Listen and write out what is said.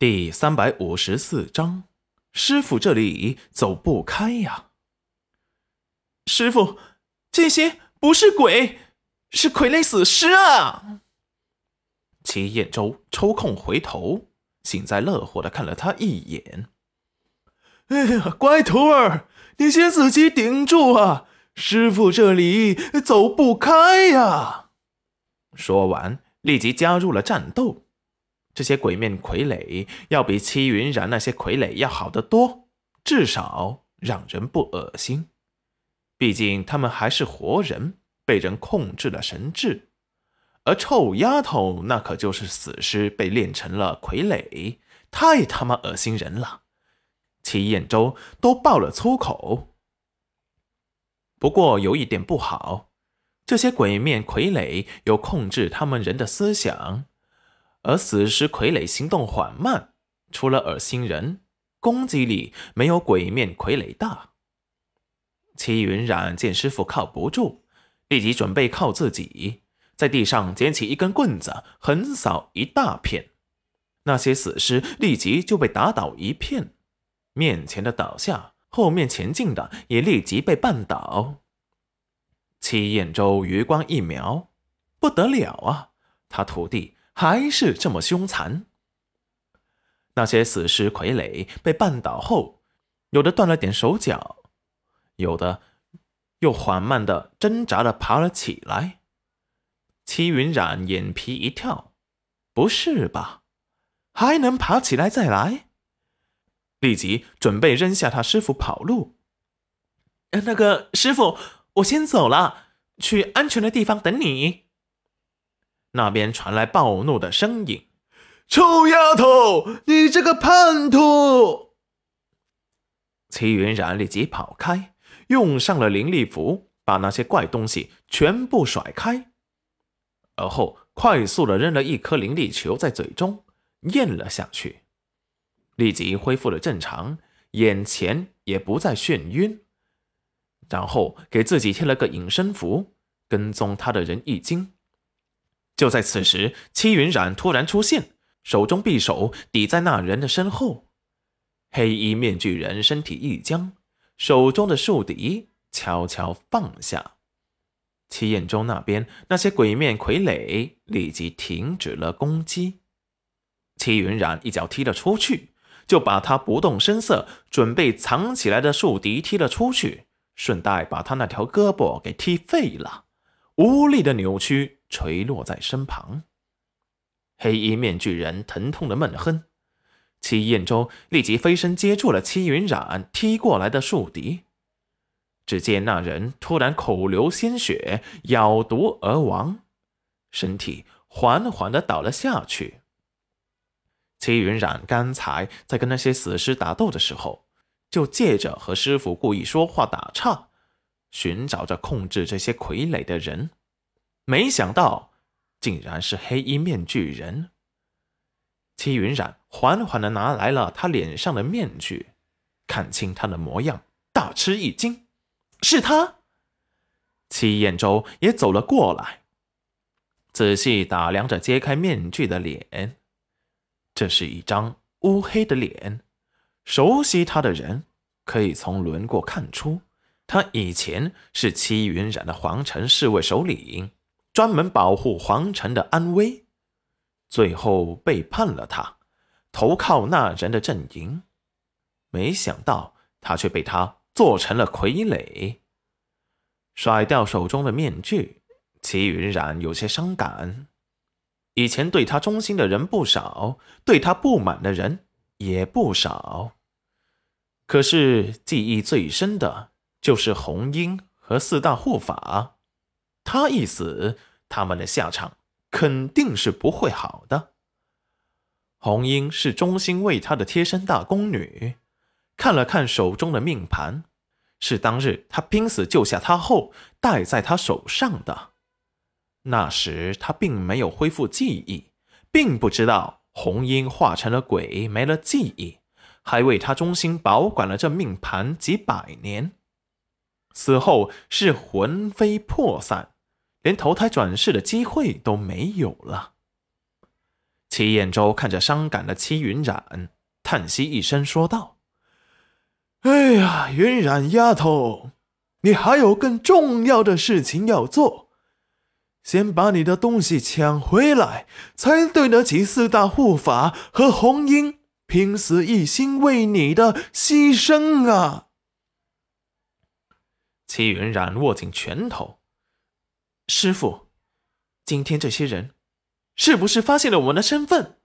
第三百五十四章，师傅这里走不开呀！师傅，这些不是鬼，是傀儡死尸啊！齐彦周抽空回头，幸灾乐祸的看了他一眼。哎呀，乖徒儿，你先自己顶住啊！师傅这里走不开呀！说完，立即加入了战斗。这些鬼面傀儡要比戚云染那些傀儡要好得多，至少让人不恶心。毕竟他们还是活人，被人控制了神智，而臭丫头那可就是死尸，被炼成了傀儡，太他妈恶心人了。齐彦周都爆了粗口。不过有一点不好，这些鬼面傀儡有控制他们人的思想。而死尸傀儡行动缓慢，除了恶心人，攻击力没有鬼面傀儡大。齐云染见师傅靠不住，立即准备靠自己，在地上捡起一根棍子，横扫一大片，那些死尸立即就被打倒一片，面前的倒下，后面前进的也立即被绊倒。齐彦周余光一瞄，不得了啊，他徒弟。还是这么凶残。那些死尸傀儡被绊倒后，有的断了点手脚，有的又缓慢的挣扎的爬了起来。戚云染眼皮一跳，不是吧？还能爬起来再来？立即准备扔下他师傅跑路。那个师傅，我先走了，去安全的地方等你。那边传来暴怒的声音：“臭丫头，你这个叛徒！”齐云然立即跑开，用上了灵力符，把那些怪东西全部甩开，而后快速的扔了一颗灵力球在嘴中，咽了下去，立即恢复了正常，眼前也不再眩晕，然后给自己贴了个隐身符，跟踪他的人一惊。就在此时，戚云染突然出现，手中匕首抵在那人的身后。黑衣面具人身体一僵，手中的竖笛悄悄放下。戚彦中那边那些鬼面傀儡立即停止了攻击。戚云染一脚踢了出去，就把他不动声色准备藏起来的竖笛踢了出去，顺带把他那条胳膊给踢废了，无力的扭曲。垂落在身旁，黑衣面具人疼痛的闷哼。戚彦周立即飞身接住了戚云染踢过来的树敌，只见那人突然口流鲜血，咬毒而亡，身体缓缓的倒了下去。戚云染刚才在跟那些死尸打斗的时候，就借着和师傅故意说话打岔，寻找着控制这些傀儡的人。没想到，竟然是黑衣面具人。戚云染缓缓的拿来了他脸上的面具，看清他的模样，大吃一惊，是他。戚彦周也走了过来，仔细打量着揭开面具的脸，这是一张乌黑的脸。熟悉他的人可以从轮廓看出，他以前是戚云染的皇城侍卫首领。专门保护皇城的安危，最后背叛了他，投靠那人的阵营。没想到他却被他做成了傀儡。甩掉手中的面具，齐云染有些伤感。以前对他忠心的人不少，对他不满的人也不少。可是记忆最深的就是红英和四大护法。他一死，他们的下场肯定是不会好的。红英是忠心为他的贴身大宫女，看了看手中的命盘，是当日他拼死救下她后戴在他手上的。那时他并没有恢复记忆，并不知道红英化成了鬼，没了记忆，还为他忠心保管了这命盘几百年。死后是魂飞魄散，连投胎转世的机会都没有了。齐彦周看着伤感的戚云染，叹息一声，说道：“哎呀，云染丫头，你还有更重要的事情要做，先把你的东西抢回来，才对得起四大护法和红英拼死一心为你的牺牲啊！”戚云染握紧拳头：“师傅，今天这些人是不是发现了我们的身份？”